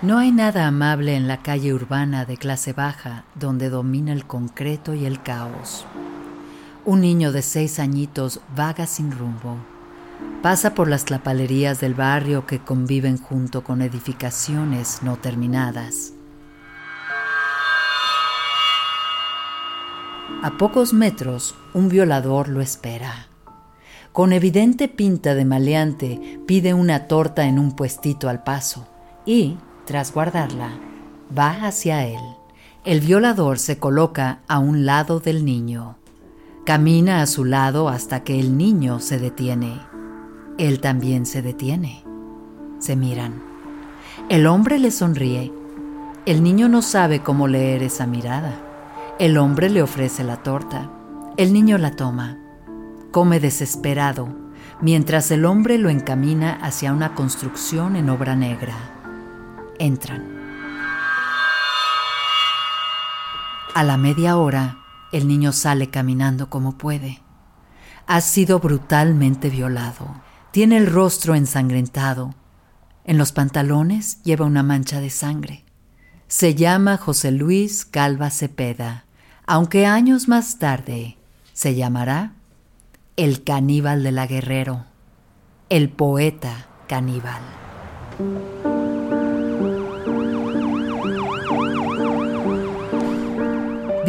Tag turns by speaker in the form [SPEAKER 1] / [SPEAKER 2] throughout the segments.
[SPEAKER 1] No hay nada amable en la calle urbana de clase baja donde domina el concreto y el caos. Un niño de seis añitos vaga sin rumbo. Pasa por las tlapalerías del barrio que conviven junto con edificaciones no terminadas. A pocos metros, un violador lo espera. Con evidente pinta de maleante, pide una torta en un puestito al paso y, tras guardarla, va hacia él. El violador se coloca a un lado del niño. Camina a su lado hasta que el niño se detiene. Él también se detiene. Se miran. El hombre le sonríe. El niño no sabe cómo leer esa mirada. El hombre le ofrece la torta. El niño la toma. Come desesperado, mientras el hombre lo encamina hacia una construcción en obra negra entran. A la media hora, el niño sale caminando como puede. Ha sido brutalmente violado. Tiene el rostro ensangrentado. En los pantalones lleva una mancha de sangre. Se llama José Luis Calva Cepeda, aunque años más tarde se llamará el caníbal de la Guerrero, el poeta caníbal.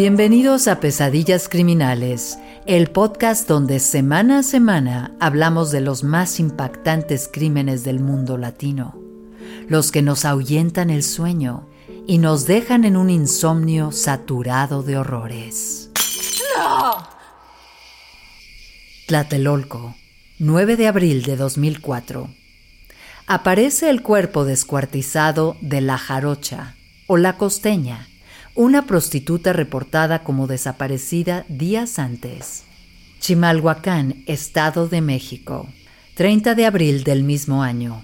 [SPEAKER 1] Bienvenidos a Pesadillas Criminales, el podcast donde semana a semana hablamos de los más impactantes crímenes del mundo latino, los que nos ahuyentan el sueño y nos dejan en un insomnio saturado de horrores. ¡No! Tlatelolco, 9 de abril de 2004. Aparece el cuerpo descuartizado de la jarocha o la costeña una prostituta reportada como desaparecida días antes. Chimalhuacán, Estado de México, 30 de abril del mismo año.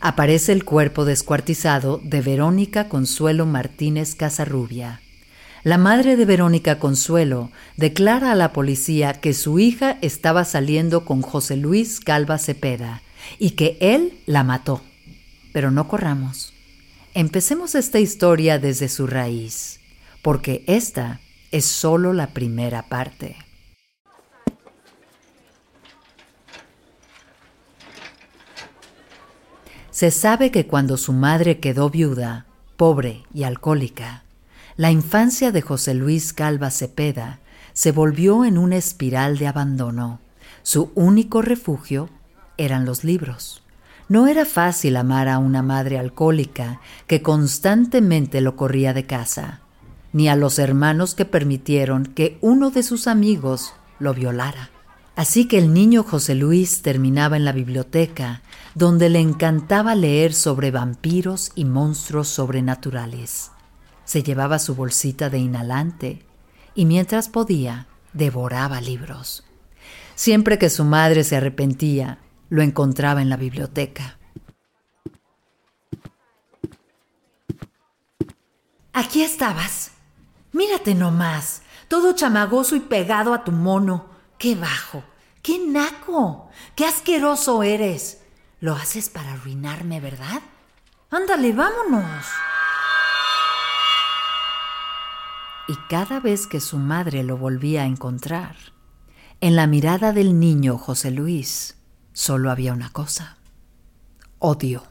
[SPEAKER 1] Aparece el cuerpo descuartizado de Verónica Consuelo Martínez Casarrubia. La madre de Verónica Consuelo declara a la policía que su hija estaba saliendo con José Luis Calva Cepeda y que él la mató. Pero no corramos. Empecemos esta historia desde su raíz porque esta es solo la primera parte. Se sabe que cuando su madre quedó viuda, pobre y alcohólica, la infancia de José Luis Calva Cepeda se volvió en una espiral de abandono. Su único refugio eran los libros. No era fácil amar a una madre alcohólica que constantemente lo corría de casa ni a los hermanos que permitieron que uno de sus amigos lo violara. Así que el niño José Luis terminaba en la biblioteca, donde le encantaba leer sobre vampiros y monstruos sobrenaturales. Se llevaba su bolsita de inhalante y mientras podía, devoraba libros. Siempre que su madre se arrepentía, lo encontraba en la biblioteca. Aquí estabas, Mírate nomás, todo chamagoso y pegado a tu mono. ¡Qué bajo! ¡Qué naco! ¡Qué asqueroso eres! Lo haces para arruinarme, ¿verdad? Ándale, vámonos. Y cada vez que su madre lo volvía a encontrar, en la mirada del niño José Luis solo había una cosa, odio.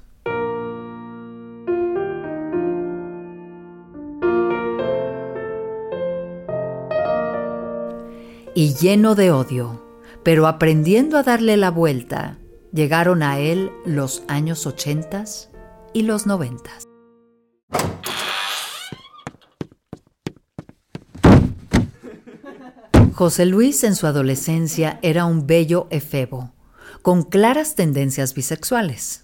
[SPEAKER 1] y lleno de odio, pero aprendiendo a darle la vuelta, llegaron a él los años ochentas y los noventas. José Luis en su adolescencia era un bello efebo, con claras tendencias bisexuales.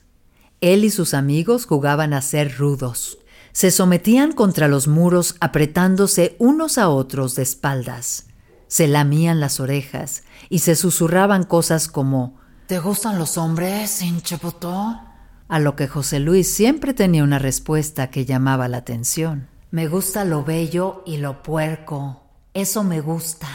[SPEAKER 1] Él y sus amigos jugaban a ser rudos. Se sometían contra los muros apretándose unos a otros de espaldas se lamían las orejas y se susurraban cosas como ¿Te gustan los hombres, hinchepotó? A lo que José Luis siempre tenía una respuesta que llamaba la atención. Me gusta lo bello y lo puerco. Eso me gusta.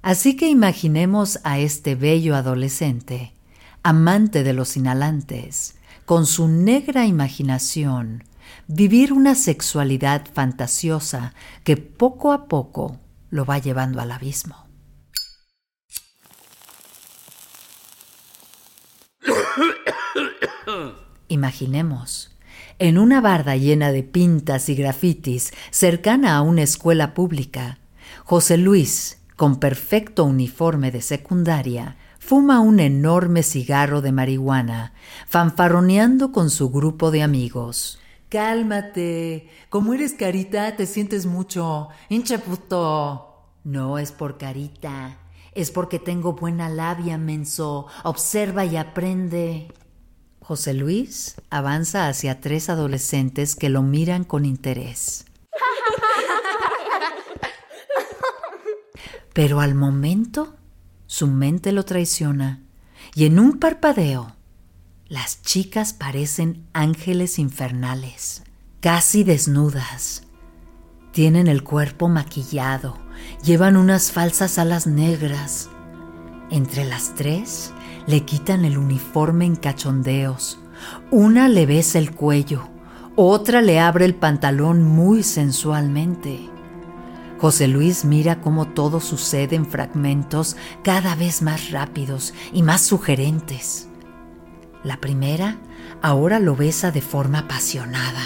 [SPEAKER 1] Así que imaginemos a este bello adolescente, amante de los inhalantes, con su negra imaginación, vivir una sexualidad fantasiosa que poco a poco lo va llevando al abismo. Imaginemos, en una barda llena de pintas y grafitis cercana a una escuela pública, José Luis, con perfecto uniforme de secundaria, fuma un enorme cigarro de marihuana, fanfarroneando con su grupo de amigos. Cálmate, como eres carita te sientes mucho, hinche puto. No es por carita, es porque tengo buena labia, menso. Observa y aprende. José Luis avanza hacia tres adolescentes que lo miran con interés. Pero al momento su mente lo traiciona y en un parpadeo las chicas parecen ángeles infernales, casi desnudas. Tienen el cuerpo maquillado, llevan unas falsas alas negras. Entre las tres le quitan el uniforme en cachondeos. Una le besa el cuello, otra le abre el pantalón muy sensualmente. José Luis mira cómo todo sucede en fragmentos cada vez más rápidos y más sugerentes. La primera ahora lo besa de forma apasionada.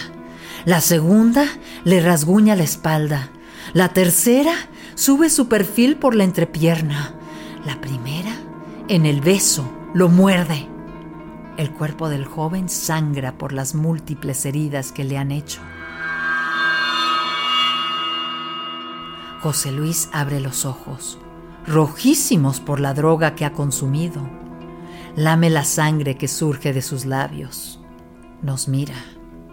[SPEAKER 1] La segunda le rasguña la espalda. La tercera sube su perfil por la entrepierna. La primera, en el beso, lo muerde. El cuerpo del joven sangra por las múltiples heridas que le han hecho. José Luis abre los ojos, rojísimos por la droga que ha consumido. Lame la sangre que surge de sus labios. Nos mira.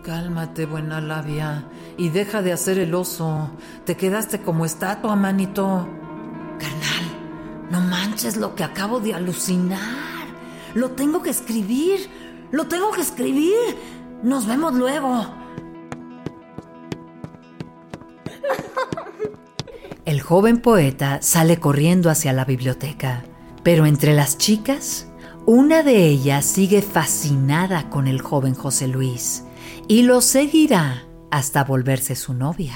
[SPEAKER 1] Cálmate, buena labia, y deja de hacer el oso. Te quedaste como estatua, manito. Carnal, no manches lo que acabo de alucinar. Lo tengo que escribir. Lo tengo que escribir. Nos vemos luego. Joven poeta sale corriendo hacia la biblioteca, pero entre las chicas, una de ellas sigue fascinada con el joven José Luis y lo seguirá hasta volverse su novia.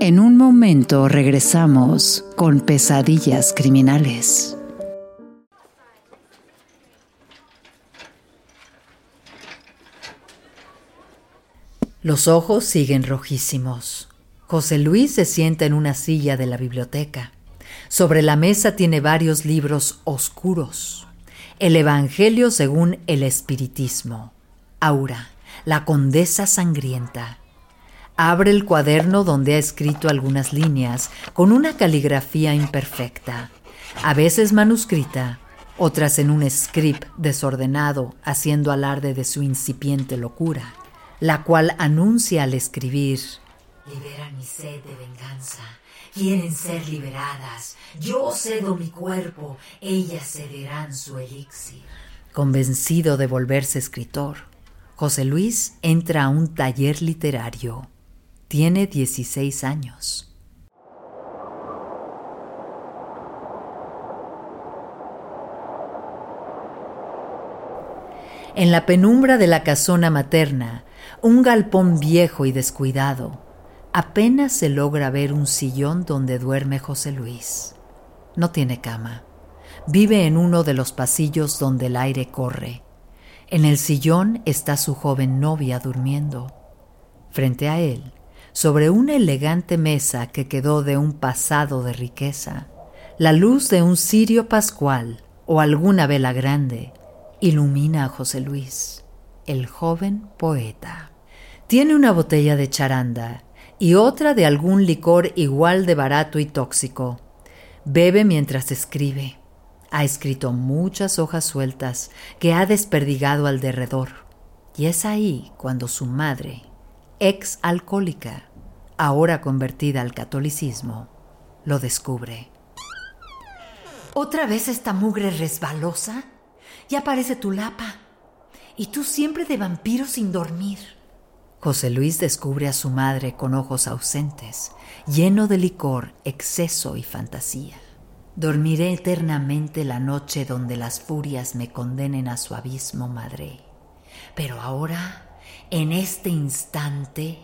[SPEAKER 1] En un momento regresamos con pesadillas criminales. Los ojos siguen rojísimos. José Luis se sienta en una silla de la biblioteca. Sobre la mesa tiene varios libros oscuros. El Evangelio según el Espiritismo. Aura, la condesa sangrienta. Abre el cuaderno donde ha escrito algunas líneas con una caligrafía imperfecta, a veces manuscrita, otras en un script desordenado, haciendo alarde de su incipiente locura la cual anuncia al escribir, Liberan mi sed de venganza, quieren ser liberadas, yo cedo mi cuerpo, ellas cederán su elixir. Convencido de volverse escritor, José Luis entra a un taller literario. Tiene 16 años. En la penumbra de la casona materna, un galpón viejo y descuidado, apenas se logra ver un sillón donde duerme José Luis. No tiene cama. Vive en uno de los pasillos donde el aire corre. En el sillón está su joven novia durmiendo. Frente a él, sobre una elegante mesa que quedó de un pasado de riqueza, la luz de un cirio pascual o alguna vela grande ilumina a José Luis, el joven poeta. Tiene una botella de charanda y otra de algún licor igual de barato y tóxico. Bebe mientras escribe. Ha escrito muchas hojas sueltas que ha desperdigado al derredor. Y es ahí cuando su madre, ex alcohólica, ahora convertida al catolicismo, lo descubre. ¿Otra vez esta mugre resbalosa? Ya parece tu lapa. Y tú siempre de vampiro sin dormir. José Luis descubre a su madre con ojos ausentes, lleno de licor, exceso y fantasía. Dormiré eternamente la noche donde las furias me condenen a su abismo, madre. Pero ahora, en este instante,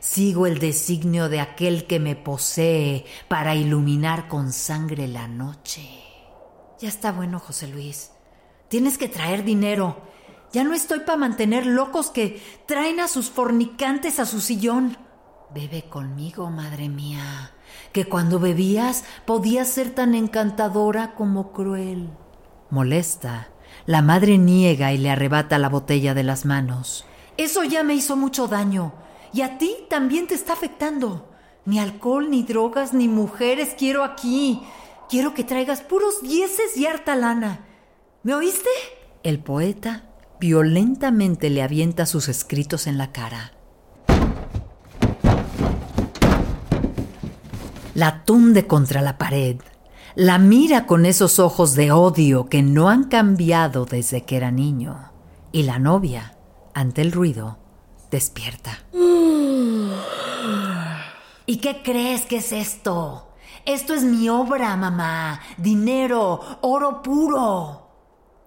[SPEAKER 1] sigo el designio de aquel que me posee para iluminar con sangre la noche. Ya está bueno, José Luis. Tienes que traer dinero. Ya no estoy para mantener locos que traen a sus fornicantes a su sillón. Bebe conmigo, madre mía, que cuando bebías podías ser tan encantadora como cruel. Molesta, la madre niega y le arrebata la botella de las manos. Eso ya me hizo mucho daño. Y a ti también te está afectando. Ni alcohol, ni drogas, ni mujeres quiero aquí. Quiero que traigas puros dieces y harta lana. ¿Me oíste? El poeta violentamente le avienta sus escritos en la cara. La tunde contra la pared. La mira con esos ojos de odio que no han cambiado desde que era niño. Y la novia, ante el ruido, despierta. ¿Y qué crees que es esto? Esto es mi obra, mamá. Dinero, oro puro.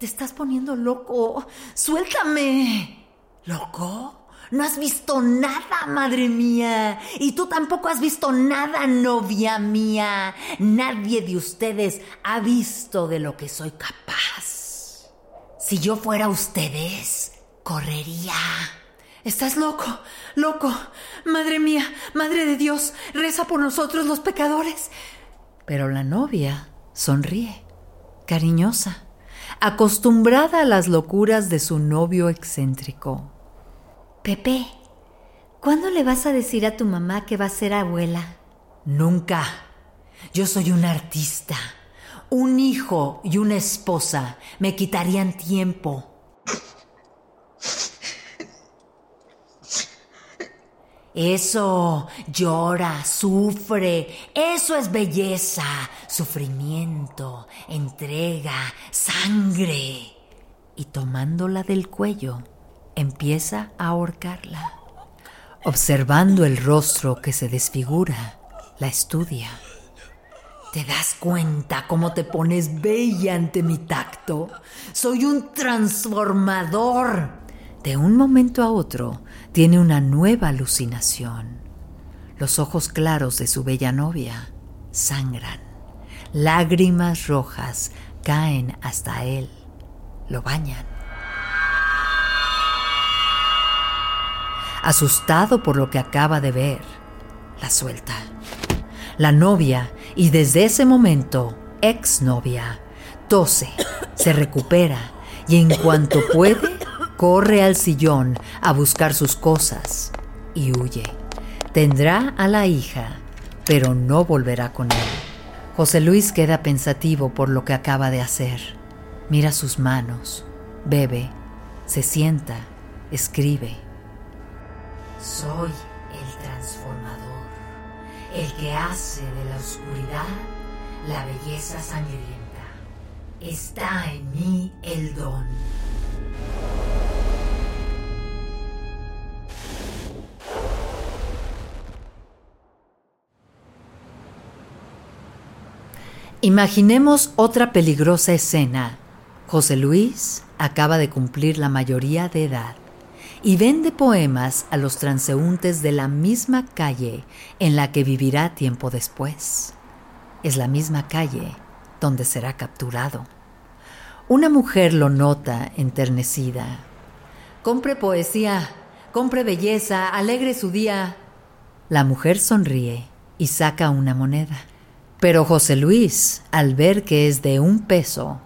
[SPEAKER 1] Te estás poniendo loco. Suéltame. ¿Loco? No has visto nada, madre mía. Y tú tampoco has visto nada, novia mía. Nadie de ustedes ha visto de lo que soy capaz. Si yo fuera ustedes, correría. Estás loco, loco. Madre mía, Madre de Dios, reza por nosotros los pecadores. Pero la novia sonríe, cariñosa, acostumbrada a las locuras de su novio excéntrico.
[SPEAKER 2] Pepe, ¿cuándo le vas a decir a tu mamá que va a ser abuela?
[SPEAKER 1] Nunca. Yo soy un artista. Un hijo y una esposa me quitarían tiempo. Eso, llora, sufre, eso es belleza, sufrimiento, entrega, sangre. Y tomándola del cuello, empieza a ahorcarla. Observando el rostro que se desfigura, la estudia. ¿Te das cuenta cómo te pones bella ante mi tacto? Soy un transformador de un momento a otro tiene una nueva alucinación. Los ojos claros de su bella novia sangran. Lágrimas rojas caen hasta él. Lo bañan. Asustado por lo que acaba de ver, la suelta. La novia, y desde ese momento, exnovia, tose, se recupera y en cuanto puede, corre al sillón a buscar sus cosas y huye. Tendrá a la hija, pero no volverá con él. José Luis queda pensativo por lo que acaba de hacer. Mira sus manos, bebe, se sienta, escribe. Soy el transformador, el que hace de la oscuridad la belleza sangrienta. Está en mí el don. Imaginemos otra peligrosa escena. José Luis acaba de cumplir la mayoría de edad y vende poemas a los transeúntes de la misma calle en la que vivirá tiempo después. Es la misma calle donde será capturado. Una mujer lo nota enternecida. Compre poesía, compre belleza, alegre su día. La mujer sonríe y saca una moneda. Pero José Luis, al ver que es de un peso,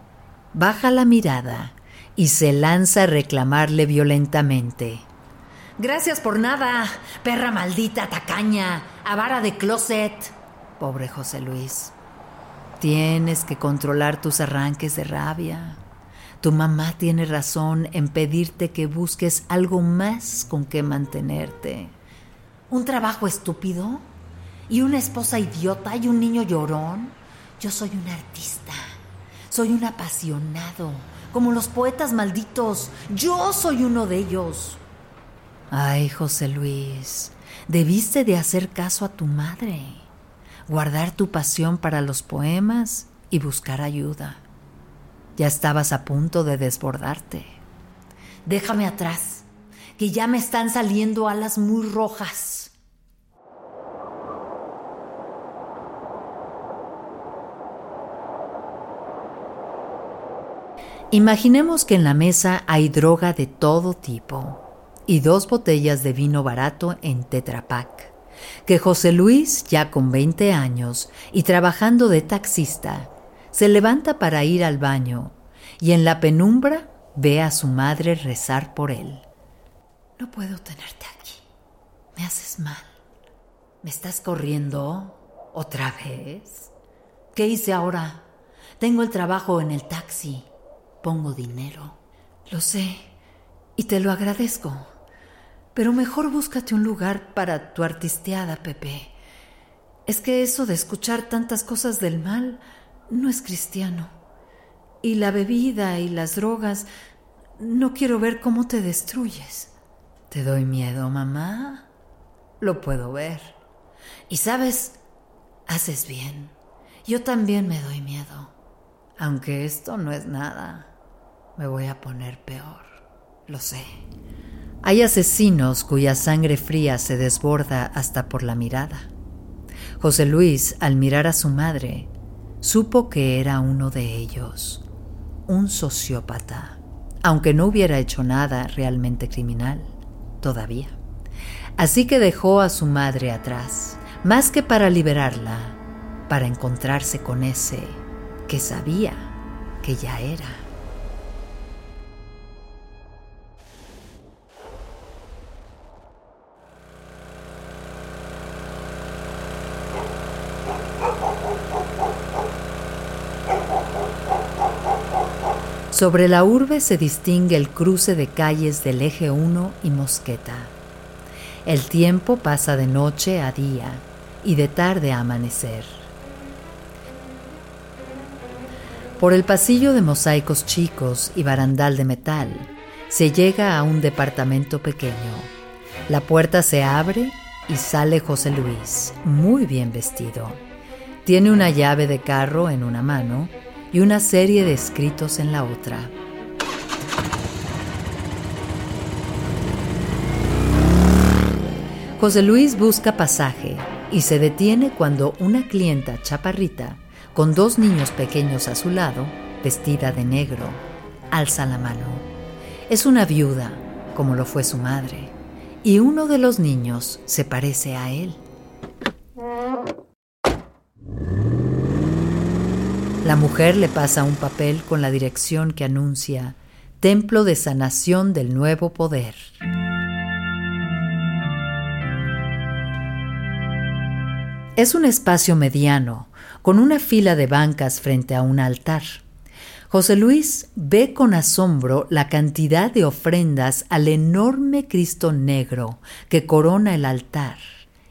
[SPEAKER 1] baja la mirada y se lanza a reclamarle violentamente. Gracias por nada, perra maldita, tacaña, avara de closet. Pobre José Luis. Tienes que controlar tus arranques de rabia. Tu mamá tiene razón en pedirte que busques algo más con que mantenerte. ¿Un trabajo estúpido? Y una esposa idiota y un niño llorón. Yo soy un artista, soy un apasionado, como los poetas malditos. Yo soy uno de ellos. Ay, José Luis, debiste de hacer caso a tu madre, guardar tu pasión para los poemas y buscar ayuda. Ya estabas a punto de desbordarte. Déjame atrás, que ya me están saliendo alas muy rojas. Imaginemos que en la mesa hay droga de todo tipo y dos botellas de vino barato en Tetrapac, que José Luis, ya con 20 años y trabajando de taxista, se levanta para ir al baño y en la penumbra ve a su madre rezar por él. No puedo tenerte aquí. Me haces mal. ¿Me estás corriendo otra vez? ¿Qué hice ahora? Tengo el trabajo en el taxi. Pongo dinero. Lo sé y te lo agradezco. Pero mejor búscate un lugar para tu artisteada, Pepe. Es que eso de escuchar tantas cosas del mal no es cristiano. Y la bebida y las drogas, no quiero ver cómo te destruyes. ¿Te doy miedo, mamá? Lo puedo ver. Y sabes, haces bien. Yo también me doy miedo. Aunque esto no es nada, me voy a poner peor. Lo sé. Hay asesinos cuya sangre fría se desborda hasta por la mirada. José Luis, al mirar a su madre, supo que era uno de ellos, un sociópata, aunque no hubiera hecho nada realmente criminal, todavía. Así que dejó a su madre atrás, más que para liberarla, para encontrarse con ese que sabía que ya era. Sobre la urbe se distingue el cruce de calles del eje 1 y Mosqueta. El tiempo pasa de noche a día y de tarde a amanecer. Por el pasillo de mosaicos chicos y barandal de metal se llega a un departamento pequeño. La puerta se abre y sale José Luis, muy bien vestido. Tiene una llave de carro en una mano y una serie de escritos en la otra. José Luis busca pasaje y se detiene cuando una clienta chaparrita, con dos niños pequeños a su lado, vestida de negro, alza la mano. Es una viuda, como lo fue su madre, y uno de los niños se parece a él. La mujer le pasa un papel con la dirección que anuncia Templo de Sanación del Nuevo Poder. Es un espacio mediano, con una fila de bancas frente a un altar. José Luis ve con asombro la cantidad de ofrendas al enorme Cristo negro que corona el altar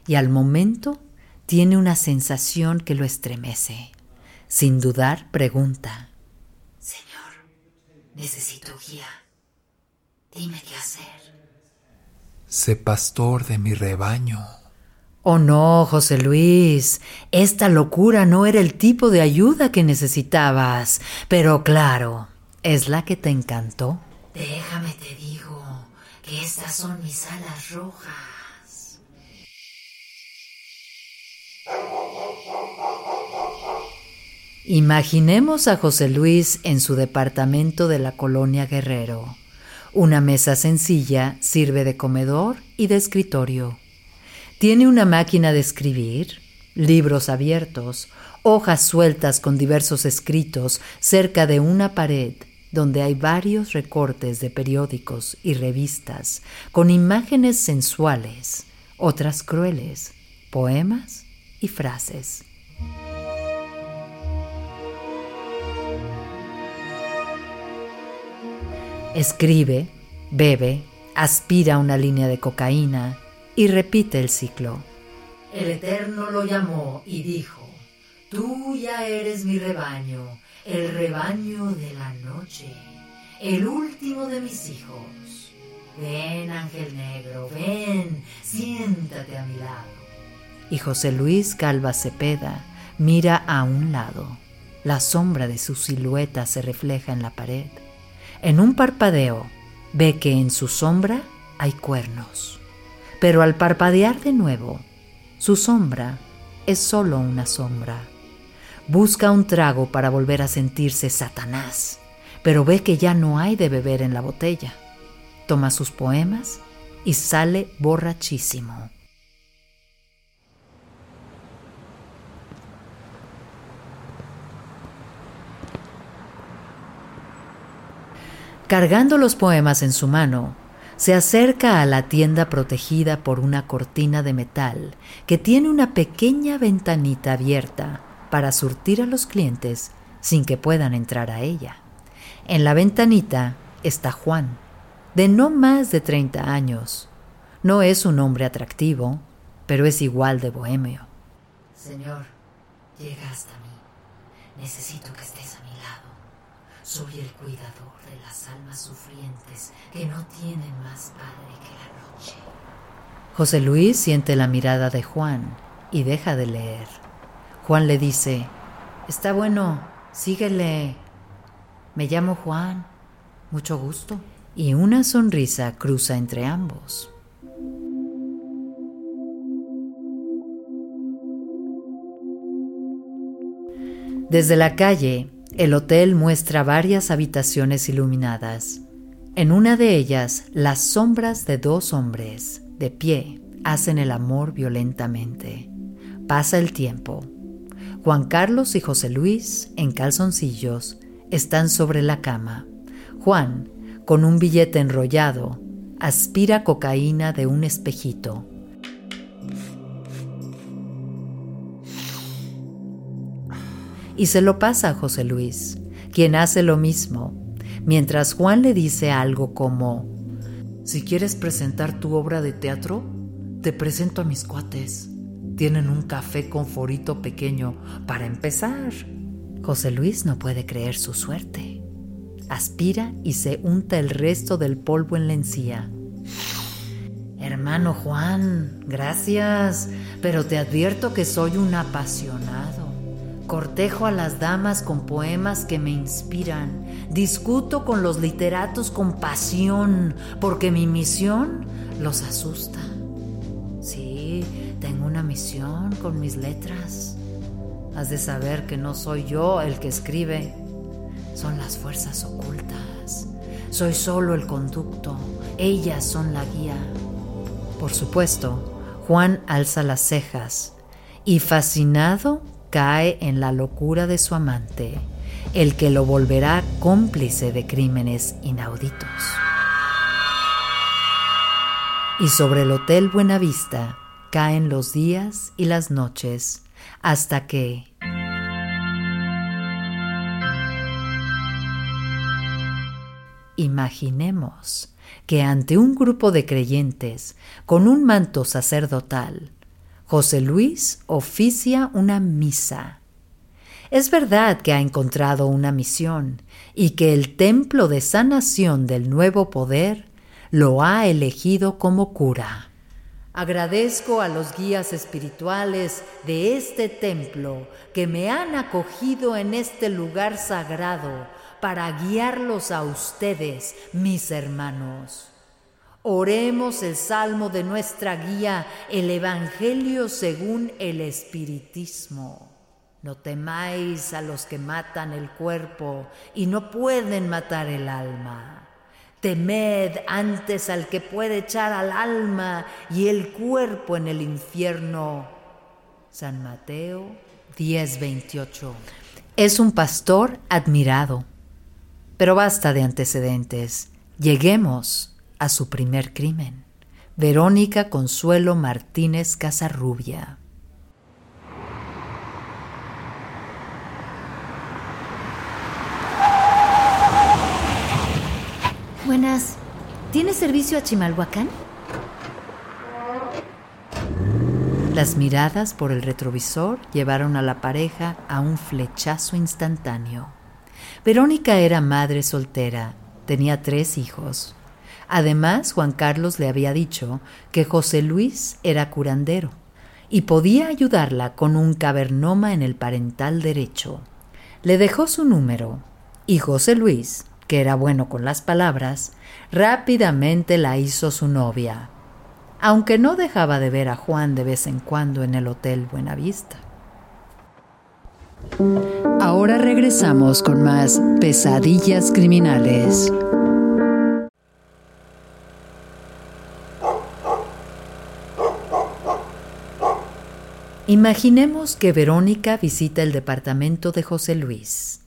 [SPEAKER 1] y al momento tiene una sensación que lo estremece. Sin dudar, pregunta.
[SPEAKER 2] Señor, necesito guía. Dime qué hacer.
[SPEAKER 3] Sé pastor de mi rebaño.
[SPEAKER 1] Oh no, José Luis, esta locura no era el tipo de ayuda que necesitabas, pero claro, es la que te encantó.
[SPEAKER 2] Déjame te digo que estas son mis alas rojas.
[SPEAKER 1] Imaginemos a José Luis en su departamento de la colonia Guerrero. Una mesa sencilla sirve de comedor y de escritorio. Tiene una máquina de escribir, libros abiertos, hojas sueltas con diversos escritos cerca de una pared donde hay varios recortes de periódicos y revistas con imágenes sensuales, otras crueles, poemas y frases. Escribe, bebe, aspira una línea de cocaína y repite el ciclo. El Eterno lo llamó y dijo, Tú ya eres mi rebaño, el rebaño de la noche, el último de mis hijos. Ven, ángel negro, ven, siéntate a mi lado. Y José Luis Calva Cepeda mira a un lado. La sombra de su silueta se refleja en la pared. En un parpadeo, ve que en su sombra hay cuernos. Pero al parpadear de nuevo, su sombra es solo una sombra. Busca un trago para volver a sentirse Satanás, pero ve que ya no hay de beber en la botella. Toma sus poemas y sale borrachísimo. Cargando los poemas en su mano, se acerca a la tienda protegida por una cortina de metal que tiene una pequeña ventanita abierta para surtir a los clientes sin que puedan entrar a ella. En la ventanita está Juan, de no más de 30 años. No es un hombre atractivo, pero es igual de bohemio.
[SPEAKER 4] Señor, llega hasta mí. Necesito que estés a mi lado. Soy el cuidador almas sufrientes que no tienen más padre que la noche.
[SPEAKER 1] José Luis siente la mirada de Juan y deja de leer. Juan le dice, Está bueno, síguele. Me llamo Juan, mucho gusto. Y una sonrisa cruza entre ambos. Desde la calle, el hotel muestra varias habitaciones iluminadas. En una de ellas, las sombras de dos hombres, de pie, hacen el amor violentamente. Pasa el tiempo. Juan Carlos y José Luis, en calzoncillos, están sobre la cama. Juan, con un billete enrollado, aspira cocaína de un espejito. Y se lo pasa a José Luis, quien hace lo mismo, mientras Juan le dice algo como, si quieres presentar tu obra de teatro, te presento a mis cuates. Tienen un café con forito pequeño para empezar. José Luis no puede creer su suerte. Aspira y se unta el resto del polvo en la encía. Hermano Juan, gracias, pero te advierto que soy un apasionado. Cortejo a las damas con poemas que me inspiran. Discuto con los literatos con pasión, porque mi misión los asusta. Sí, tengo una misión con mis letras. Has de saber que no soy yo el que escribe, son las fuerzas ocultas. Soy solo el conducto, ellas son la guía. Por supuesto, Juan alza las cejas y fascinado cae en la locura de su amante, el que lo volverá cómplice de crímenes inauditos. Y sobre el Hotel Buenavista caen los días y las noches hasta que... Imaginemos que ante un grupo de creyentes con un manto sacerdotal, José Luis oficia una misa. Es verdad que ha encontrado una misión y que el templo de sanación del nuevo poder lo ha elegido como cura. Agradezco a los guías espirituales de este templo que me han acogido en este lugar sagrado para guiarlos a ustedes, mis hermanos. Oremos el salmo de nuestra guía, el Evangelio según el Espiritismo. No temáis a los que matan el cuerpo y no pueden matar el alma. Temed antes al que puede echar al alma y el cuerpo en el infierno. San Mateo 10:28. Es un pastor admirado. Pero basta de antecedentes. Lleguemos a su primer crimen. Verónica Consuelo Martínez Casarrubia.
[SPEAKER 2] Buenas. ¿Tiene servicio a Chimalhuacán?
[SPEAKER 1] Las miradas por el retrovisor llevaron a la pareja a un flechazo instantáneo. Verónica era madre soltera, tenía tres hijos. Además, Juan Carlos le había dicho que José Luis era curandero y podía ayudarla con un cavernoma en el parental derecho. Le dejó su número y José Luis, que era bueno con las palabras, rápidamente la hizo su novia, aunque no dejaba de ver a Juan de vez en cuando en el Hotel Buenavista. Ahora regresamos con más pesadillas criminales. Imaginemos que Verónica visita el departamento de José Luis.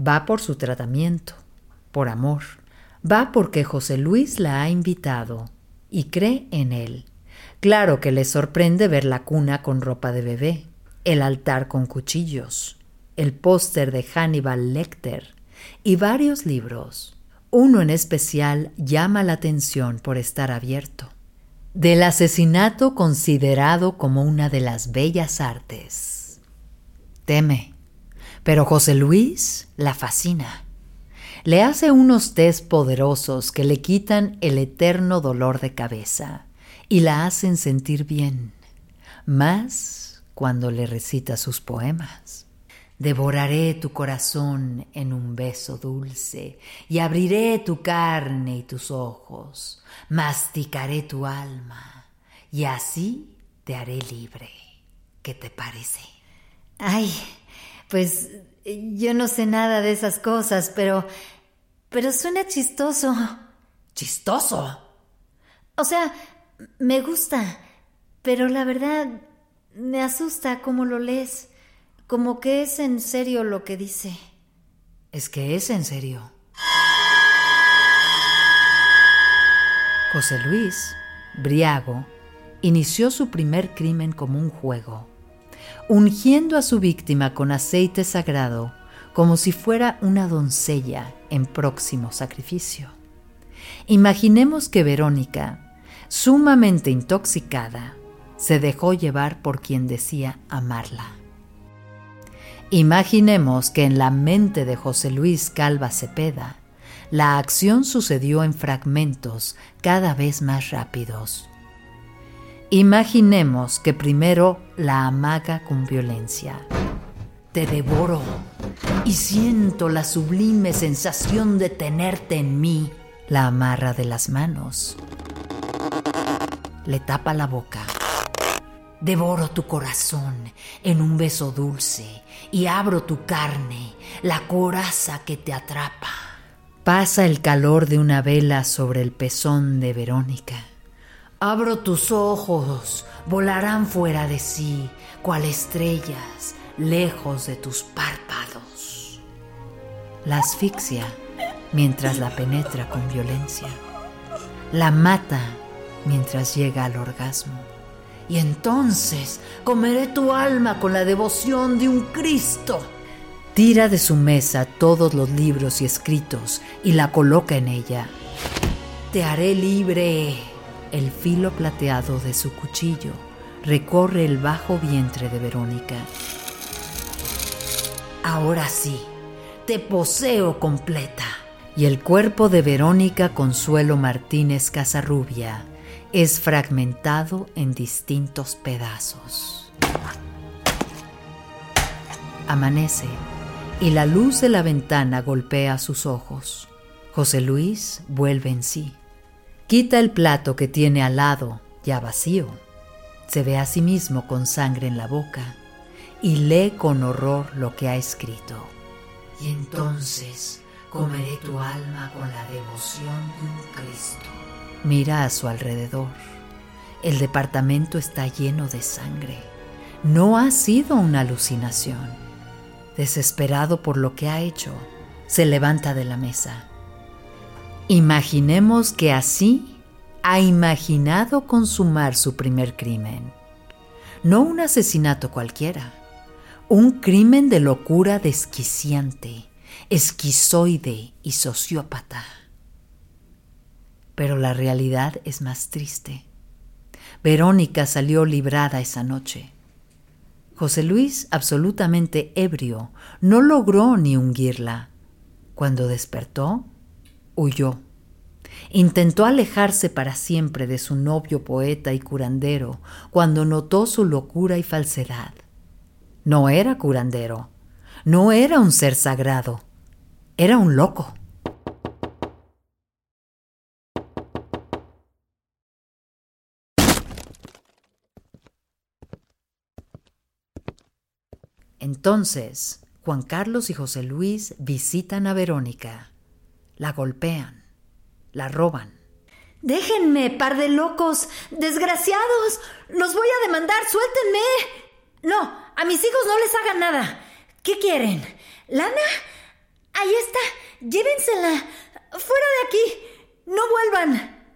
[SPEAKER 1] Va por su tratamiento, por amor. Va porque José Luis la ha invitado y cree en él. Claro que le sorprende ver la cuna con ropa de bebé, el altar con cuchillos, el póster de Hannibal Lecter y varios libros. Uno en especial llama la atención por estar abierto del asesinato considerado como una de las bellas artes. Teme, pero José Luis la fascina. Le hace unos test poderosos que le quitan el eterno dolor de cabeza y la hacen sentir bien, más cuando le recita sus poemas. Devoraré tu corazón en un beso dulce y abriré tu carne y tus ojos, masticaré tu alma y así te haré libre. ¿Qué te parece?
[SPEAKER 2] Ay, pues yo no sé nada de esas cosas, pero... pero suena chistoso.
[SPEAKER 1] ¿Chistoso?
[SPEAKER 2] O sea, me gusta, pero la verdad me asusta cómo lo lees. Como que es en serio lo que dice.
[SPEAKER 1] Es que es en serio. José Luis, briago, inició su primer crimen como un juego, ungiendo a su víctima con aceite sagrado como si fuera una doncella en próximo sacrificio. Imaginemos que Verónica, sumamente intoxicada, se dejó llevar por quien decía amarla. Imaginemos que en la mente de José Luis Calva Cepeda, la acción sucedió en fragmentos cada vez más rápidos. Imaginemos que primero la amaga con violencia. Te devoro y siento la sublime sensación de tenerte en mí. La amarra de las manos. Le tapa la boca. Devoro tu corazón en un beso dulce y abro tu carne, la coraza que te atrapa. Pasa el calor de una vela sobre el pezón de Verónica. Abro tus ojos, volarán fuera de sí, cual estrellas, lejos de tus párpados. La asfixia mientras la penetra con violencia. La mata mientras llega al orgasmo y entonces comeré tu alma con la devoción de un Cristo. Tira de su mesa todos los libros y escritos y la coloca en ella. Te haré libre. El filo plateado de su cuchillo recorre el bajo vientre de Verónica. Ahora sí, te poseo completa. Y el cuerpo de Verónica Consuelo Martínez Casarrubia es fragmentado en distintos pedazos. Amanece y la luz de la ventana golpea sus ojos. José Luis vuelve en sí. Quita el plato que tiene al lado, ya vacío. Se ve a sí mismo con sangre en la boca y lee con horror lo que ha escrito.
[SPEAKER 4] Y entonces comeré tu alma con la devoción de un Cristo.
[SPEAKER 1] Mira a su alrededor. El departamento está lleno de sangre. No ha sido una alucinación. Desesperado por lo que ha hecho, se levanta de la mesa. Imaginemos que así ha imaginado consumar su primer crimen. No un asesinato cualquiera, un crimen de locura desquiciante, esquizoide y sociópata. Pero la realidad es más triste. Verónica salió librada esa noche. José Luis, absolutamente ebrio, no logró ni hundirla. Cuando despertó, huyó. Intentó alejarse para siempre de su novio poeta y curandero cuando notó su locura y falsedad. No era curandero, no era un ser sagrado, era un loco. Entonces, Juan Carlos y José Luis visitan a Verónica. La golpean, la roban.
[SPEAKER 2] Déjenme, par de locos, desgraciados. Los voy a demandar, suéltenme. No, a mis hijos no les hagan nada. ¿Qué quieren? ¿Lana? Ahí está, llévensela. Fuera de aquí. No vuelvan.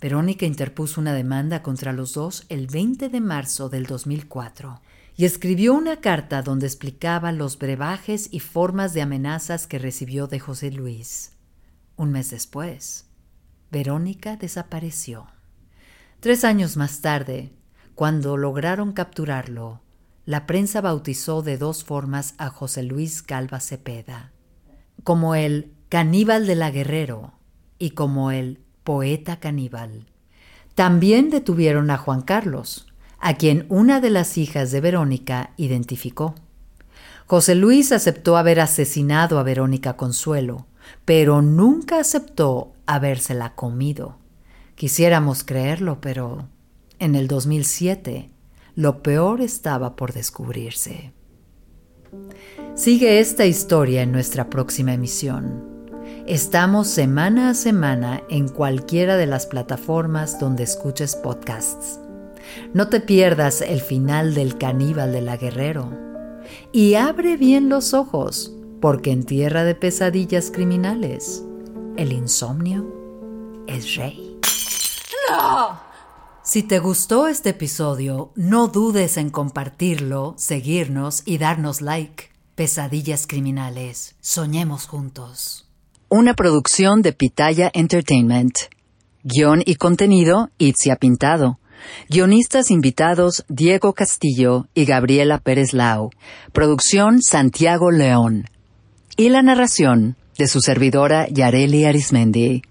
[SPEAKER 1] Verónica interpuso una demanda contra los dos el 20 de marzo del 2004 y escribió una carta donde explicaba los brebajes y formas de amenazas que recibió de José Luis. Un mes después, Verónica desapareció. Tres años más tarde, cuando lograron capturarlo, la prensa bautizó de dos formas a José Luis Calva Cepeda, como el caníbal de la Guerrero y como el poeta caníbal. También detuvieron a Juan Carlos, a quien una de las hijas de Verónica identificó. José Luis aceptó haber asesinado a Verónica Consuelo, pero nunca aceptó habérsela comido. Quisiéramos creerlo, pero en el 2007 lo peor estaba por descubrirse. Sigue esta historia en nuestra próxima emisión. Estamos semana a semana en cualquiera de las plataformas donde escuches podcasts. No te pierdas el final del caníbal de la Guerrero. Y abre bien los ojos, porque en tierra de pesadillas criminales, el insomnio es rey. ¡No! Si te gustó este episodio, no dudes en compartirlo, seguirnos y darnos like. Pesadillas criminales. Soñemos juntos. Una producción de Pitaya Entertainment. Guión y contenido, Itzia Pintado. Guionistas invitados Diego Castillo y Gabriela Pérez Lau. Producción Santiago León. Y la narración de su servidora Yareli Arismendi.